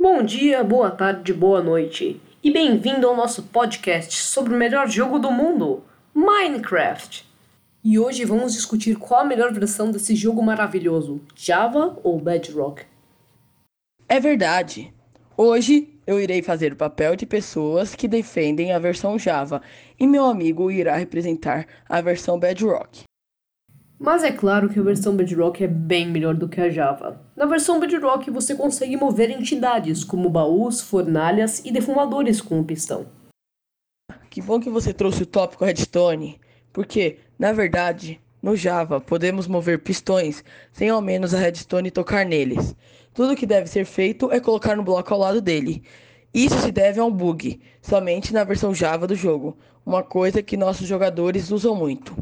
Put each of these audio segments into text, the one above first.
Bom dia, boa tarde, boa noite e bem-vindo ao nosso podcast sobre o melhor jogo do mundo, Minecraft. E hoje vamos discutir qual a melhor versão desse jogo maravilhoso, Java ou Bedrock. É verdade. Hoje eu irei fazer o papel de pessoas que defendem a versão Java e meu amigo irá representar a versão Bedrock. Mas é claro que a versão Bedrock é bem melhor do que a Java. Na versão Bedrock você consegue mover entidades como baús, fornalhas e defumadores com o pistão. Que bom que você trouxe o tópico Redstone, porque, na verdade, no Java podemos mover pistões sem ao menos a Redstone tocar neles. Tudo que deve ser feito é colocar no bloco ao lado dele. Isso se deve a um bug, somente na versão Java do jogo, uma coisa que nossos jogadores usam muito.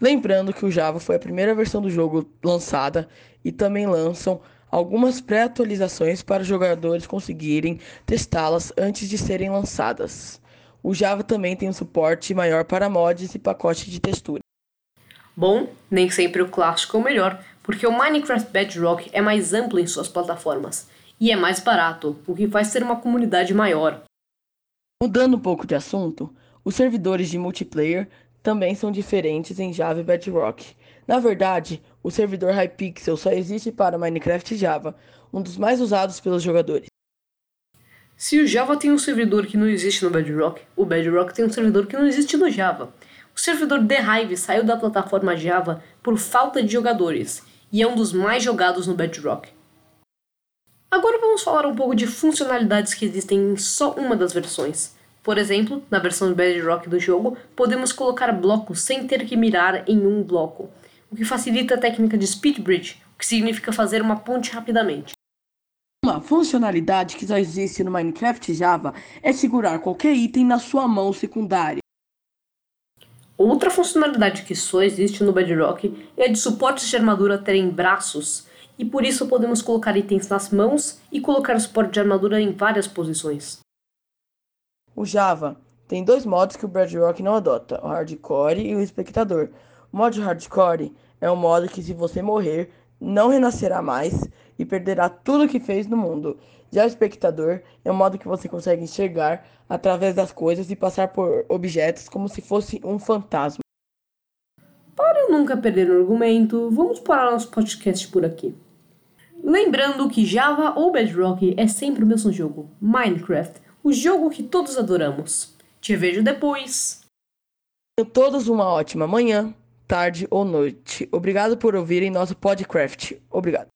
Lembrando que o Java foi a primeira versão do jogo lançada e também lançam algumas pré-atualizações para os jogadores conseguirem testá-las antes de serem lançadas. O Java também tem um suporte maior para mods e pacotes de textura. Bom, nem sempre o clássico é o melhor, porque o Minecraft Bedrock é mais amplo em suas plataformas e é mais barato, o que faz ser uma comunidade maior. Mudando um pouco de assunto, os servidores de multiplayer também são diferentes em Java e Bedrock. Na verdade, o servidor Hypixel só existe para Minecraft Java, um dos mais usados pelos jogadores. Se o Java tem um servidor que não existe no Bedrock, o Bedrock tem um servidor que não existe no Java. O servidor The Hive saiu da plataforma Java por falta de jogadores e é um dos mais jogados no Bedrock. Agora vamos falar um pouco de funcionalidades que existem em só uma das versões. Por exemplo, na versão Bedrock do jogo, podemos colocar blocos sem ter que mirar em um bloco, o que facilita a técnica de Speed Bridge, o que significa fazer uma ponte rapidamente. Uma funcionalidade que só existe no Minecraft Java é segurar qualquer item na sua mão secundária. Outra funcionalidade que só existe no Bedrock é a de suportes de armadura terem braços, e por isso podemos colocar itens nas mãos e colocar o suporte de armadura em várias posições. O Java tem dois modos que o Bedrock não adota, o Hardcore e o Espectador. O modo Hardcore é um modo que se você morrer, não renascerá mais e perderá tudo que fez no mundo. Já o Espectador é um modo que você consegue enxergar através das coisas e passar por objetos como se fosse um fantasma. Para nunca perder o argumento, vamos parar nosso podcast por aqui. Lembrando que Java ou Bedrock é sempre o mesmo jogo, Minecraft o jogo que todos adoramos. Te vejo depois. Tenham todos uma ótima manhã, tarde ou noite. Obrigado por ouvirem nosso podcast. Obrigado.